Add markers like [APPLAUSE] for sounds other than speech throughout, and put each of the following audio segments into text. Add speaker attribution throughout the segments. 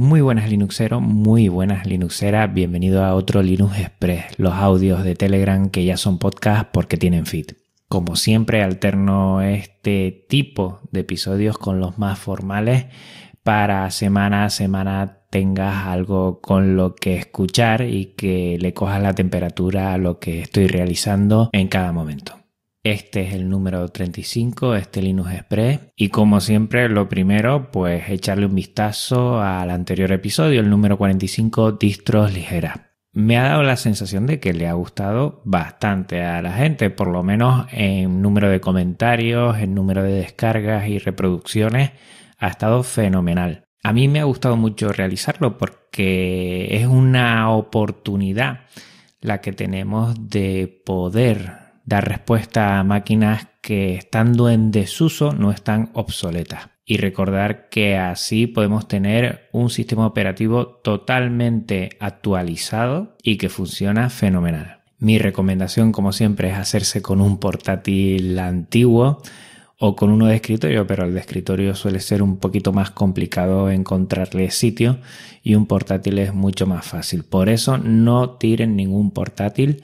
Speaker 1: Muy buenas Linuxeros, muy buenas Linuxeras, bienvenido a otro Linux Express, los audios de Telegram que ya son podcast porque tienen feed. Como siempre alterno este tipo de episodios con los más formales para semana a semana tengas algo con lo que escuchar y que le cojas la temperatura a lo que estoy realizando en cada momento. Este es el número 35, este Linux Express. Y como siempre, lo primero, pues echarle un vistazo al anterior episodio, el número 45, distros ligeras. Me ha dado la sensación de que le ha gustado bastante a la gente, por lo menos en número de comentarios, en número de descargas y reproducciones, ha estado fenomenal. A mí me ha gustado mucho realizarlo porque es una oportunidad la que tenemos de poder dar respuesta a máquinas que estando en desuso no están obsoletas. Y recordar que así podemos tener un sistema operativo totalmente actualizado y que funciona fenomenal. Mi recomendación, como siempre, es hacerse con un portátil antiguo o con uno de escritorio, pero el de escritorio suele ser un poquito más complicado encontrarle sitio y un portátil es mucho más fácil. Por eso no tiren ningún portátil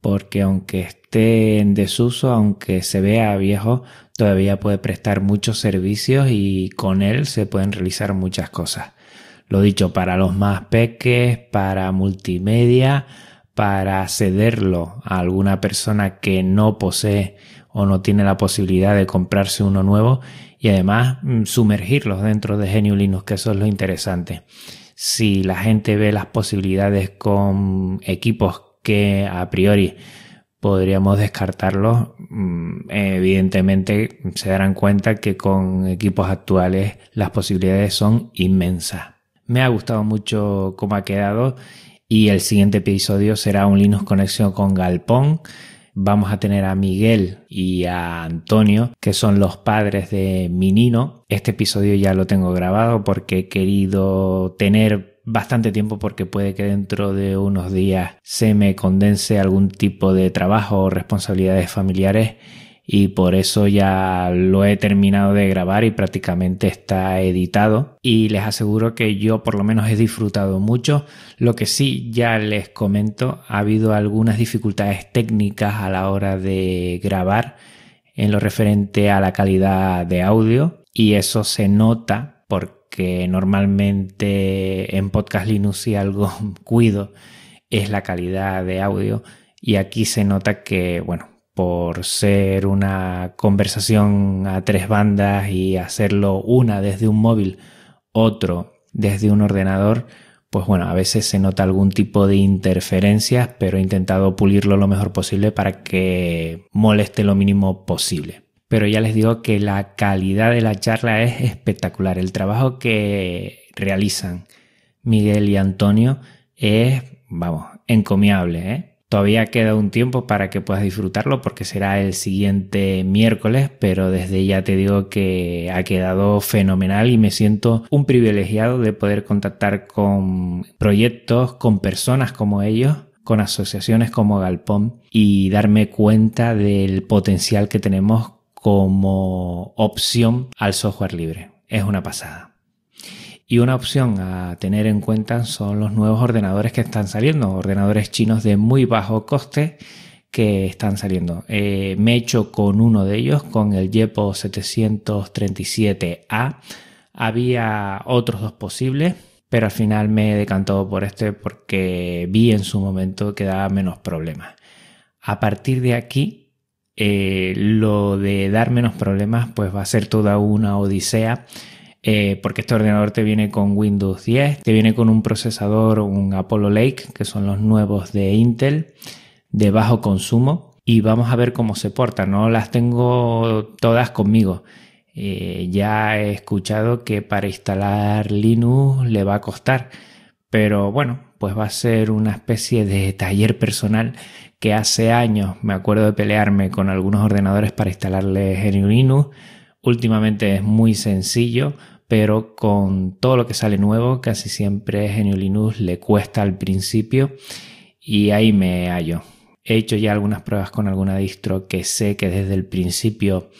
Speaker 1: porque aunque esté en desuso, aunque se vea viejo, todavía puede prestar muchos servicios y con él se pueden realizar muchas cosas. Lo dicho, para los más peques, para multimedia, para cederlo a alguna persona que no posee o no tiene la posibilidad de comprarse uno nuevo y además mm, sumergirlos dentro de GNU Linux, que eso es lo interesante. Si la gente ve las posibilidades con equipos que a priori podríamos descartarlos, mm, evidentemente se darán cuenta que con equipos actuales las posibilidades son inmensas. Me ha gustado mucho cómo ha quedado y el siguiente episodio será un Linux conexión con Galpón. Vamos a tener a Miguel y a Antonio, que son los padres de Minino. Este episodio ya lo tengo grabado porque he querido tener bastante tiempo porque puede que dentro de unos días se me condense algún tipo de trabajo o responsabilidades familiares y por eso ya lo he terminado de grabar y prácticamente está editado. Y les aseguro que yo por lo menos he disfrutado mucho. Lo que sí ya les comento ha habido algunas dificultades técnicas a la hora de grabar en lo referente a la calidad de audio y eso se nota porque que normalmente en Podcast Linux si algo [LAUGHS] cuido es la calidad de audio. Y aquí se nota que, bueno, por ser una conversación a tres bandas y hacerlo una desde un móvil, otro desde un ordenador, pues bueno, a veces se nota algún tipo de interferencias, pero he intentado pulirlo lo mejor posible para que moleste lo mínimo posible pero ya les digo que la calidad de la charla es espectacular. El trabajo que realizan Miguel y Antonio es, vamos, encomiable. ¿eh? Todavía queda un tiempo para que puedas disfrutarlo porque será el siguiente miércoles, pero desde ya te digo que ha quedado fenomenal y me siento un privilegiado de poder contactar con proyectos, con personas como ellos con asociaciones como Galpón y darme cuenta del potencial que tenemos como opción al software libre. Es una pasada. Y una opción a tener en cuenta son los nuevos ordenadores que están saliendo, ordenadores chinos de muy bajo coste que están saliendo. Eh, me he hecho con uno de ellos, con el Yepo 737A. Había otros dos posibles, pero al final me he decantado por este porque vi en su momento que daba menos problemas. A partir de aquí eh, lo de dar menos problemas pues va a ser toda una odisea eh, porque este ordenador te viene con Windows 10, te viene con un procesador, un Apollo Lake, que son los nuevos de Intel, de bajo consumo, y vamos a ver cómo se porta. No las tengo todas conmigo. Eh, ya he escuchado que para instalar Linux le va a costar, pero bueno, pues va a ser una especie de taller personal que hace años me acuerdo de pelearme con algunos ordenadores para instalarle GNU Linux. Últimamente es muy sencillo, pero con todo lo que sale nuevo, casi siempre GNU Linux le cuesta al principio y ahí me hallo. He hecho ya algunas pruebas con alguna distro que sé que desde el principio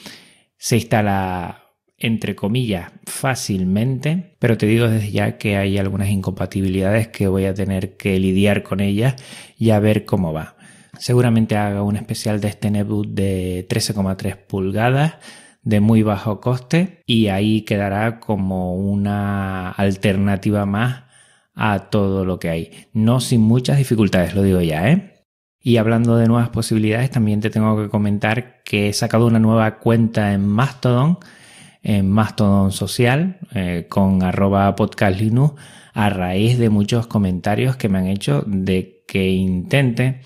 Speaker 1: se instala entre comillas, fácilmente, pero te digo desde ya que hay algunas incompatibilidades que voy a tener que lidiar con ellas y a ver cómo va. Seguramente haga un especial de este netbook de 13,3 pulgadas de muy bajo coste y ahí quedará como una alternativa más a todo lo que hay. No sin muchas dificultades, lo digo ya, ¿eh? Y hablando de nuevas posibilidades, también te tengo que comentar que he sacado una nueva cuenta en Mastodon en Mastodon Social eh, con arroba podcastlinux a raíz de muchos comentarios que me han hecho de que intente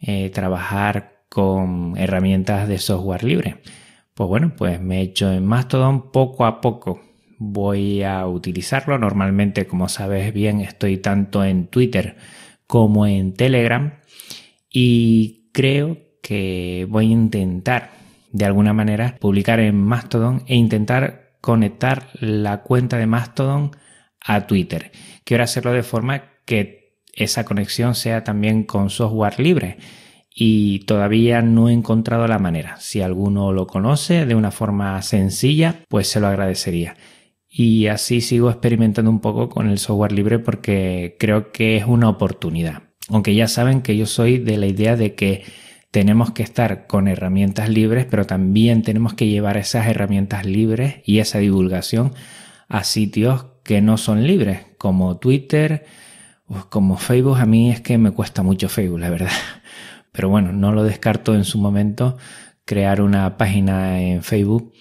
Speaker 1: eh, trabajar con herramientas de software libre. Pues bueno, pues me he hecho en Mastodon poco a poco. Voy a utilizarlo. Normalmente, como sabes bien, estoy tanto en Twitter como en Telegram. Y creo que voy a intentar de alguna manera publicar en Mastodon e intentar conectar la cuenta de Mastodon a Twitter. Quiero hacerlo de forma que esa conexión sea también con software libre y todavía no he encontrado la manera. Si alguno lo conoce de una forma sencilla, pues se lo agradecería. Y así sigo experimentando un poco con el software libre porque creo que es una oportunidad. Aunque ya saben que yo soy de la idea de que tenemos que estar con herramientas libres, pero también tenemos que llevar esas herramientas libres y esa divulgación a sitios que no son libres, como Twitter, como Facebook. A mí es que me cuesta mucho Facebook, la verdad. [LAUGHS] Pero bueno, no lo descarto en su momento crear una página en Facebook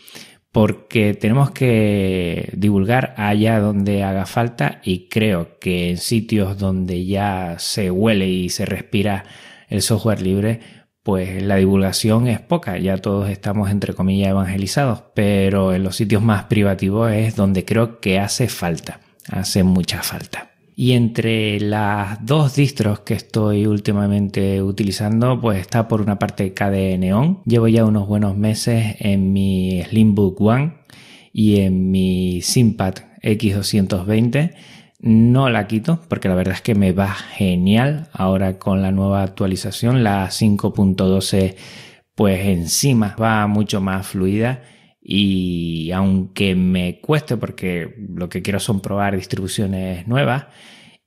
Speaker 1: porque tenemos que divulgar allá donde haga falta y creo que en sitios donde ya se huele y se respira el software libre, pues la divulgación es poca, ya todos estamos entre comillas evangelizados, pero en los sitios más privativos es donde creo que hace falta, hace mucha falta. Y entre las dos distros que estoy últimamente utilizando, pues está por una parte KDE Neon. Llevo ya unos buenos meses en mi Slimbook One y en mi Simpad X220 no la quito porque la verdad es que me va genial ahora con la nueva actualización, la 5.12 pues encima va mucho más fluida y aunque me cueste porque lo que quiero son probar distribuciones nuevas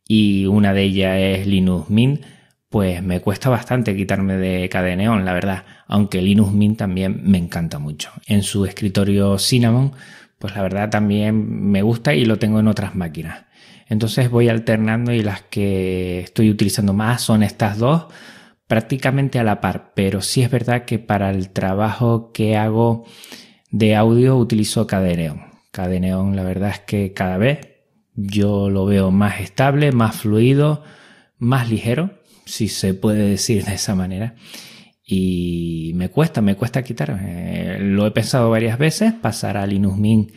Speaker 1: y una de ellas es Linux Mint, pues me cuesta bastante quitarme de Neon, la verdad, aunque Linux Mint también me encanta mucho. En su escritorio Cinnamon, pues la verdad también me gusta y lo tengo en otras máquinas. Entonces voy alternando y las que estoy utilizando más son estas dos prácticamente a la par, pero sí es verdad que para el trabajo que hago de audio utilizo Cadeneon. Cadeneon la verdad es que cada vez yo lo veo más estable, más fluido, más ligero, si se puede decir de esa manera. Y me cuesta, me cuesta quitar. Eh, lo he pensado varias veces, pasar a Linux Mint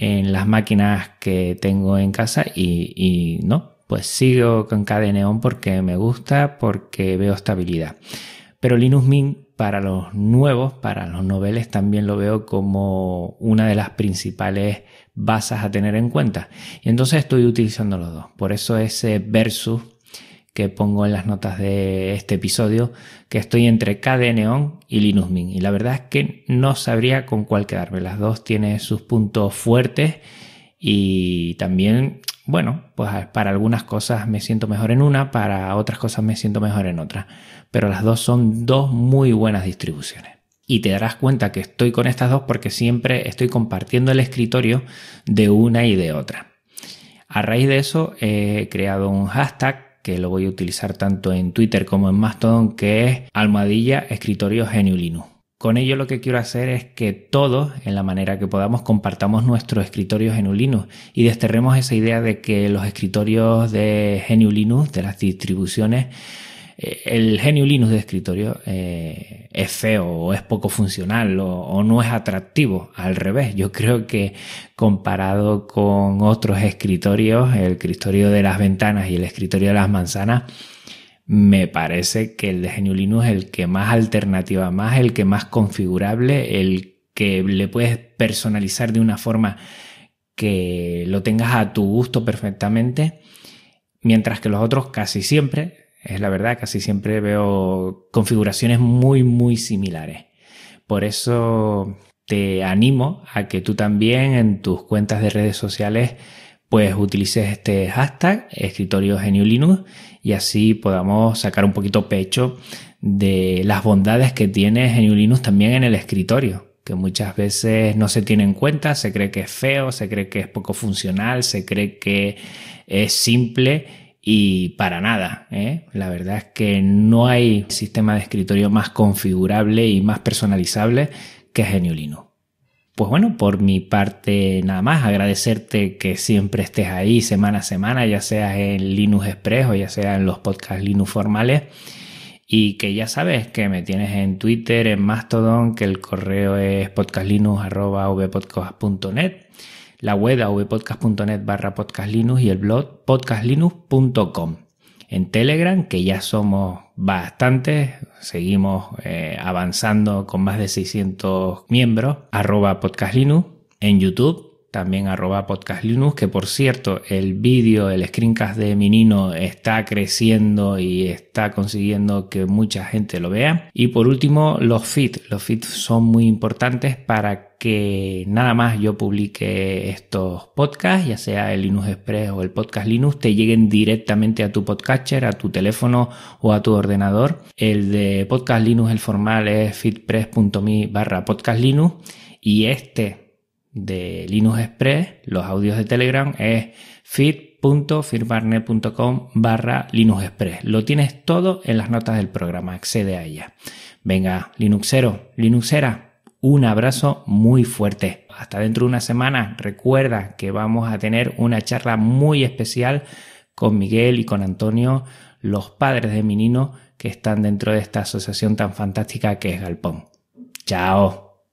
Speaker 1: en las máquinas que tengo en casa y, no, pues sigo con KDE porque me gusta, porque veo estabilidad. Pero Linux Mint para los nuevos, para los noveles, también lo veo como una de las principales bases a tener en cuenta. Y entonces estoy utilizando los dos. Por eso ese versus que pongo en las notas de este episodio, que estoy entre KDE Neon y Linux Mint. Y la verdad es que no sabría con cuál quedarme. Las dos tienen sus puntos fuertes y también, bueno, pues para algunas cosas me siento mejor en una, para otras cosas me siento mejor en otra. Pero las dos son dos muy buenas distribuciones. Y te darás cuenta que estoy con estas dos porque siempre estoy compartiendo el escritorio de una y de otra. A raíz de eso he creado un hashtag que lo voy a utilizar tanto en Twitter como en Mastodon, que es almohadilla escritorio Linux. Con ello lo que quiero hacer es que todos, en la manera que podamos, compartamos nuestro escritorio GNU Linux y desterremos esa idea de que los escritorios de GNU Linux, de las distribuciones, eh, el genio Linux de escritorio eh, es feo o es poco funcional o, no es atractivo. Al revés, yo creo que comparado con otros escritorios, el escritorio de las ventanas y el escritorio de las manzanas, me parece que el de genio Linux es el que más alternativa, más el que más configurable, el que le puedes personalizar de una forma que lo tengas a tu gusto perfectamente, mientras que los otros casi siempre es la verdad, casi siempre veo configuraciones muy, muy similares. Por eso te animo a que tú también en tus cuentas de redes sociales pues utilices este hashtag escritorio genio Linux y así podamos sacar un poquito pecho de las bondades que tiene genio Linux también en el escritorio que muchas veces no se tiene en cuenta, se cree que es feo, se cree que es poco funcional, se cree que es simple y para nada. ¿eh? La verdad es que no hay sistema de escritorio más configurable y más personalizable que Genio Linux. Pues bueno, por mi parte nada más, agradecerte que siempre estés ahí semana a semana, ya sea en Linux Express o ya sea en los podcasts Linux formales y que ya sabes que me tienes en Twitter, en Mastodon, que el correo es podcastlinux.vpodcast.net, la web vpodcast.net barra podcastlinux y el blog podcastlinux.com. En Telegram, que ya somos bastantes, seguimos eh, avanzando con más de 600 miembros, arroba podcastlinux. En YouTube, también arroba podcast Linux, que por cierto, el vídeo, el screencast de Minino está creciendo y está consiguiendo que mucha gente lo vea. Y por último, los feeds. Los feeds son muy importantes para que nada más yo publique estos podcasts, ya sea el Linux Express o el podcast Linux, te lleguen directamente a tu podcatcher, a tu teléfono o a tu ordenador. El de podcast Linux, el formal es feedpress.me barra podcast Linux y este de Linux Express, los audios de Telegram, es feed.firmware.com barra Linux Express. Lo tienes todo en las notas del programa, accede a ella. Venga, Linuxero, Linuxera, un abrazo muy fuerte. Hasta dentro de una semana, recuerda que vamos a tener una charla muy especial con Miguel y con Antonio, los padres de Minino que están dentro de esta asociación tan fantástica que es Galpón. Chao.